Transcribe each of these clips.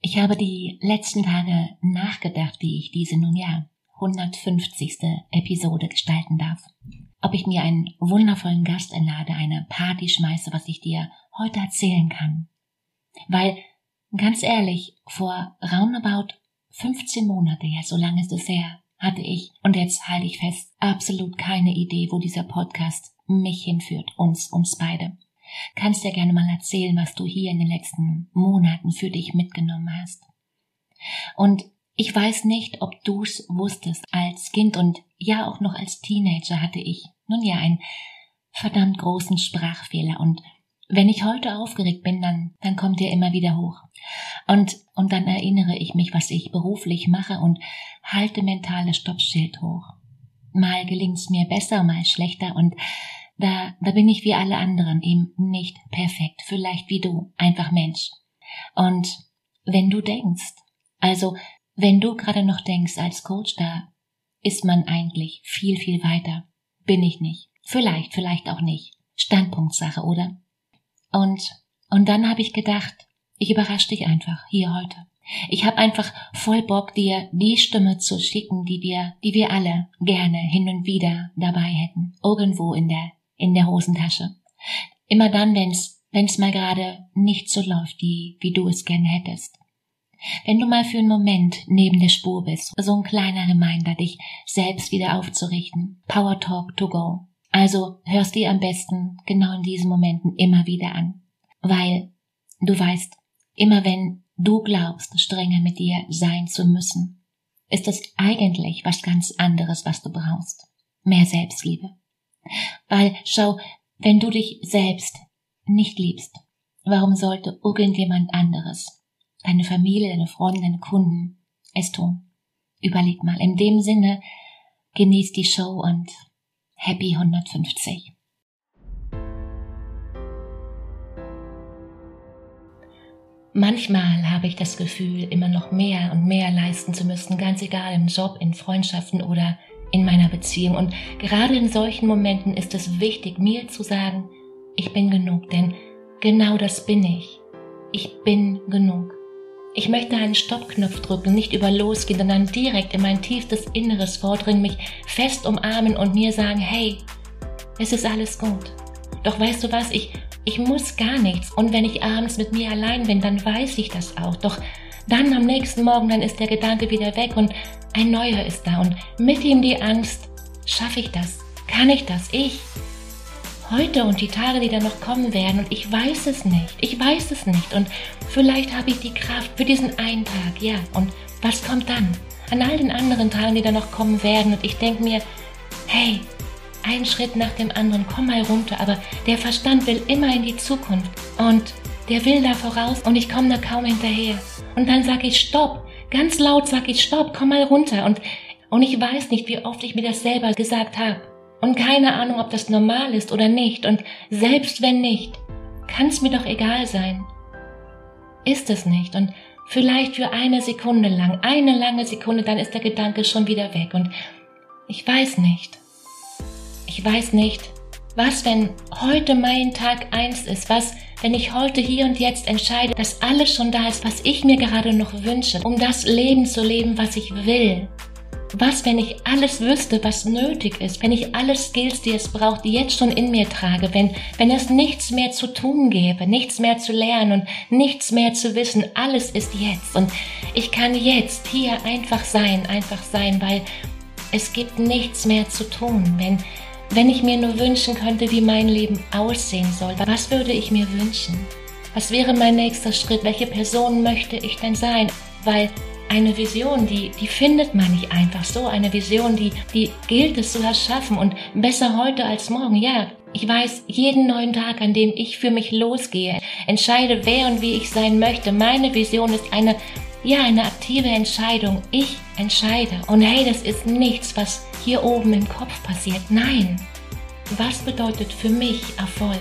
Ich habe die letzten Tage nachgedacht, wie ich diese nun ja 150. Episode gestalten darf. Ob ich mir einen wundervollen Gast einlade, eine Party schmeiße, was ich dir heute erzählen kann. Weil, ganz ehrlich, vor roundabout 15 Monate, ja, so lange ist es her, hatte ich, und jetzt halte ich fest, absolut keine Idee, wo dieser Podcast mich hinführt, uns, uns beide. Kannst ja gerne mal erzählen, was du hier in den letzten Monaten für dich mitgenommen hast. Und ich weiß nicht, ob du's wusstest. Als Kind und ja auch noch als Teenager hatte ich nun ja einen verdammt großen Sprachfehler und wenn ich heute aufgeregt bin, dann, dann kommt er immer wieder hoch. Und, und dann erinnere ich mich, was ich beruflich mache und halte mentale Stoppschild hoch. Mal gelingt's mir besser, mal schlechter und da, da bin ich wie alle anderen eben nicht perfekt, vielleicht wie du, einfach Mensch. Und wenn du denkst, also wenn du gerade noch denkst als Coach, da ist man eigentlich viel, viel weiter. Bin ich nicht. Vielleicht, vielleicht auch nicht. Standpunktsache, oder? Und, und dann habe ich gedacht, ich überrasche dich einfach hier heute. Ich habe einfach voll Bock, dir die Stimme zu schicken, die wir, die wir alle gerne hin und wieder dabei hätten. Irgendwo in der in der Hosentasche. Immer dann, wenn's, wenn's mal gerade nicht so läuft, wie, wie du es gerne hättest. Wenn du mal für einen Moment neben der Spur bist, so ein kleiner Reminder, dich selbst wieder aufzurichten. Power Talk to go. Also hörst dir am besten genau in diesen Momenten immer wieder an. Weil du weißt, immer wenn du glaubst, strenger mit dir sein zu müssen, ist es eigentlich was ganz anderes, was du brauchst. Mehr Selbstliebe. Weil, schau, wenn du dich selbst nicht liebst, warum sollte irgendjemand anderes, deine Familie, deine Freunde, deine Kunden, es tun? Überleg mal. In dem Sinne, genieß die Show und Happy 150. Manchmal habe ich das Gefühl, immer noch mehr und mehr leisten zu müssen, ganz egal im Job, in Freundschaften oder in meiner Beziehung. Und gerade in solchen Momenten ist es wichtig, mir zu sagen, ich bin genug, denn genau das bin ich. Ich bin genug. Ich möchte einen Stoppknopf drücken, nicht über losgehen, sondern direkt in mein tiefstes Inneres vordringen, mich fest umarmen und mir sagen, hey, es ist alles gut. Doch weißt du was, ich, ich muss gar nichts. Und wenn ich abends mit mir allein bin, dann weiß ich das auch. Doch dann am nächsten Morgen, dann ist der Gedanke wieder weg und ein neuer ist da und mit ihm die Angst, schaffe ich das? Kann ich das? Ich? Heute und die Tage, die da noch kommen werden und ich weiß es nicht. Ich weiß es nicht und vielleicht habe ich die Kraft für diesen einen Tag, ja. Und was kommt dann? An all den anderen Tagen, die da noch kommen werden und ich denke mir, hey, ein Schritt nach dem anderen, komm mal runter, aber der Verstand will immer in die Zukunft und der will da voraus und ich komme da kaum hinterher. Und dann sage ich Stopp. Ganz laut sage ich Stopp, komm mal runter. Und, und ich weiß nicht, wie oft ich mir das selber gesagt habe. Und keine Ahnung, ob das normal ist oder nicht. Und selbst wenn nicht, kann es mir doch egal sein. Ist es nicht. Und vielleicht für eine Sekunde lang, eine lange Sekunde, dann ist der Gedanke schon wieder weg. Und ich weiß nicht. Ich weiß nicht, was, wenn heute mein Tag eins ist, was, wenn ich heute hier und jetzt entscheide, dass alles schon da ist, was ich mir gerade noch wünsche, um das Leben zu leben, was ich will. Was, wenn ich alles wüsste, was nötig ist, wenn ich alle Skills, die es braucht, jetzt schon in mir trage, wenn, wenn es nichts mehr zu tun gäbe, nichts mehr zu lernen und nichts mehr zu wissen, alles ist jetzt und ich kann jetzt hier einfach sein, einfach sein, weil es gibt nichts mehr zu tun. Wenn, wenn ich mir nur wünschen könnte, wie mein Leben aussehen soll, was würde ich mir wünschen? Was wäre mein nächster Schritt? Welche Person möchte ich denn sein? Weil eine Vision, die, die findet man nicht einfach so. Eine Vision, die, die gilt es zu erschaffen und besser heute als morgen. Ja, ich weiß jeden neuen Tag, an dem ich für mich losgehe, entscheide, wer und wie ich sein möchte. Meine Vision ist eine, ja, eine aktive Entscheidung. Ich entscheide. Und hey, das ist nichts, was hier oben im Kopf passiert. Nein. Was bedeutet für mich Erfolg?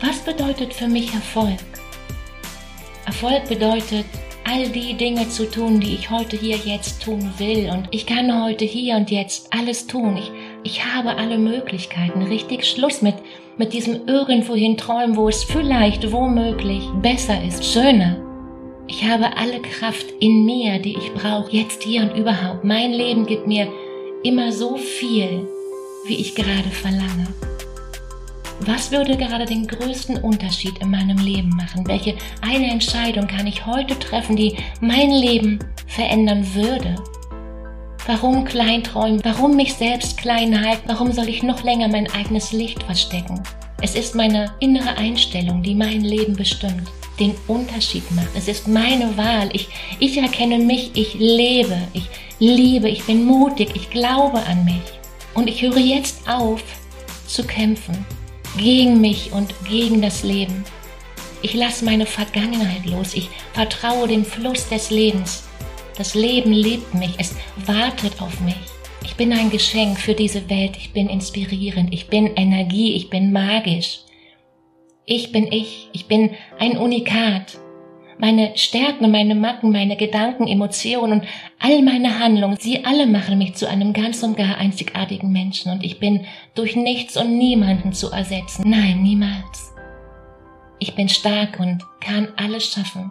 Was bedeutet für mich Erfolg? Erfolg bedeutet, all die Dinge zu tun, die ich heute hier jetzt tun will. Und ich kann heute hier und jetzt alles tun. Ich, ich habe alle Möglichkeiten. Richtig Schluss mit, mit diesem irgendwohin träumen, wo es vielleicht womöglich besser ist, schöner. Ich habe alle Kraft in mir, die ich brauche, jetzt hier und überhaupt. Mein Leben gibt mir immer so viel, wie ich gerade verlange. Was würde gerade den größten Unterschied in meinem Leben machen? Welche eine Entscheidung kann ich heute treffen, die mein Leben verändern würde? Warum klein träumen? Warum mich selbst klein halten? Warum soll ich noch länger mein eigenes Licht verstecken? Es ist meine innere Einstellung, die mein Leben bestimmt, den Unterschied macht. Es ist meine Wahl. Ich, ich erkenne mich, ich lebe, ich liebe, ich bin mutig, ich glaube an mich. Und ich höre jetzt auf zu kämpfen gegen mich und gegen das Leben. Ich lasse meine Vergangenheit los. Ich vertraue dem Fluss des Lebens. Das Leben liebt mich. Es wartet auf mich. Ich bin ein Geschenk für diese Welt. Ich bin inspirierend. Ich bin Energie. Ich bin magisch. Ich bin ich. Ich bin ein Unikat meine Stärken, meine Macken, meine Gedanken, Emotionen und all meine Handlungen, sie alle machen mich zu einem ganz und gar einzigartigen Menschen und ich bin durch nichts und niemanden zu ersetzen. Nein, niemals. Ich bin stark und kann alles schaffen.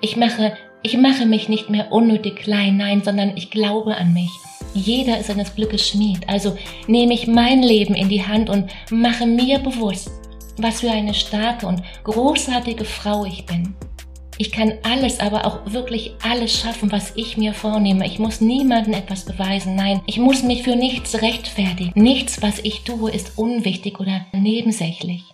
Ich mache, ich mache mich nicht mehr unnötig klein, nein, sondern ich glaube an mich. Jeder ist seines Glückes Schmied. Also nehme ich mein Leben in die Hand und mache mir bewusst, was für eine starke und großartige Frau ich bin. Ich kann alles, aber auch wirklich alles schaffen, was ich mir vornehme. Ich muss niemandem etwas beweisen. Nein, ich muss mich für nichts rechtfertigen. Nichts, was ich tue, ist unwichtig oder nebensächlich.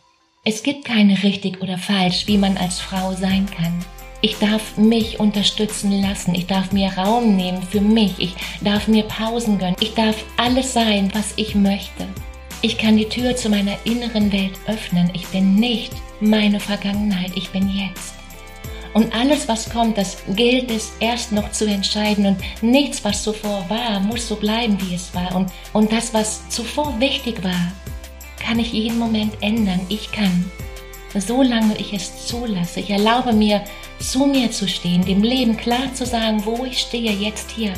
Es gibt keine richtig oder falsch, wie man als Frau sein kann. Ich darf mich unterstützen lassen. Ich darf mir Raum nehmen für mich. Ich darf mir Pausen gönnen. Ich darf alles sein, was ich möchte. Ich kann die Tür zu meiner inneren Welt öffnen. Ich bin nicht meine Vergangenheit. Ich bin jetzt. Und alles, was kommt, das gilt es erst noch zu entscheiden. Und nichts, was zuvor war, muss so bleiben, wie es war. Und, und das, was zuvor wichtig war, kann ich jeden Moment ändern. Ich kann. Solange ich es zulasse, ich erlaube mir, zu mir zu stehen, dem Leben klar zu sagen, wo ich stehe, jetzt hier.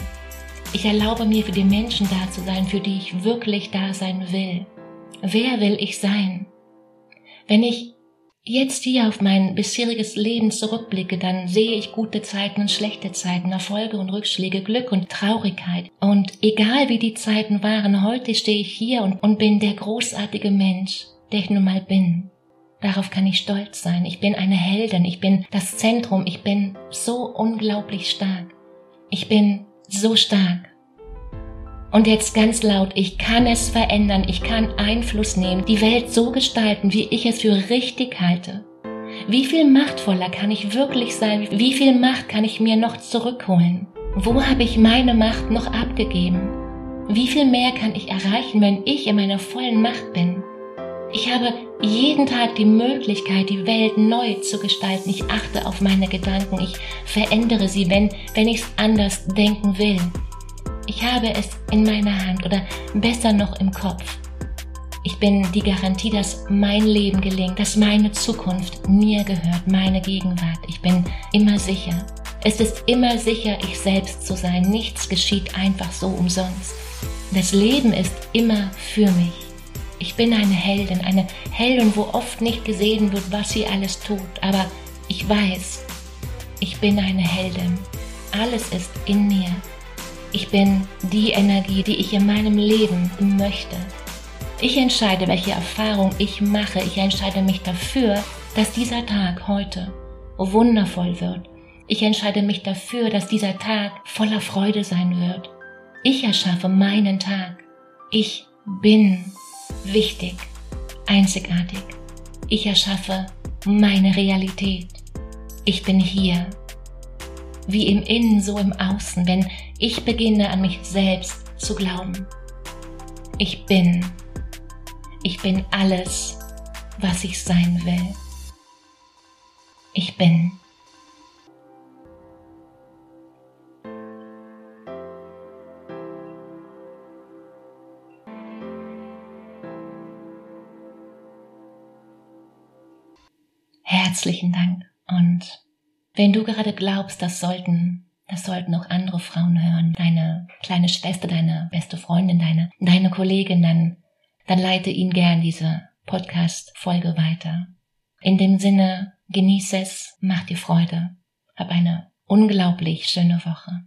Ich erlaube mir, für die Menschen da zu sein, für die ich wirklich da sein will. Wer will ich sein? Wenn ich jetzt hier auf mein bisheriges Leben zurückblicke, dann sehe ich gute Zeiten und schlechte Zeiten, Erfolge und Rückschläge, Glück und Traurigkeit. Und egal wie die Zeiten waren, heute stehe ich hier und, und bin der großartige Mensch, der ich nun mal bin. Darauf kann ich stolz sein. Ich bin eine Heldin, ich bin das Zentrum, ich bin so unglaublich stark. Ich bin so stark. Und jetzt ganz laut, ich kann es verändern, ich kann Einfluss nehmen, die Welt so gestalten, wie ich es für richtig halte. Wie viel machtvoller kann ich wirklich sein? Wie viel Macht kann ich mir noch zurückholen? Wo habe ich meine Macht noch abgegeben? Wie viel mehr kann ich erreichen, wenn ich in meiner vollen Macht bin? Ich habe jeden Tag die Möglichkeit, die Welt neu zu gestalten. Ich achte auf meine Gedanken. Ich verändere sie, wenn, wenn ich es anders denken will. Ich habe es in meiner Hand oder besser noch im Kopf. Ich bin die Garantie, dass mein Leben gelingt, dass meine Zukunft mir gehört, meine Gegenwart. Ich bin immer sicher. Es ist immer sicher, ich selbst zu sein. Nichts geschieht einfach so umsonst. Das Leben ist immer für mich. Ich bin eine Heldin, eine Heldin, wo oft nicht gesehen wird, was sie alles tut. Aber ich weiß, ich bin eine Heldin. Alles ist in mir. Ich bin die Energie, die ich in meinem Leben möchte. Ich entscheide, welche Erfahrung ich mache. Ich entscheide mich dafür, dass dieser Tag heute wundervoll wird. Ich entscheide mich dafür, dass dieser Tag voller Freude sein wird. Ich erschaffe meinen Tag. Ich bin wichtig, einzigartig. Ich erschaffe meine Realität. Ich bin hier. Wie im Innen, so im Außen, wenn ich beginne an mich selbst zu glauben. Ich bin. Ich bin alles, was ich sein will. Ich bin. Herzlichen Dank. Und wenn du gerade glaubst, das sollten, das sollten auch andere Frauen hören, deine kleine Schwester, deine beste Freundin, deine, deine Kollegin, dann, dann leite ihnen gern diese Podcast-Folge weiter. In dem Sinne, genieße es, mach dir Freude, hab eine unglaublich schöne Woche.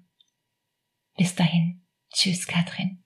Bis dahin. Tschüss, Katrin.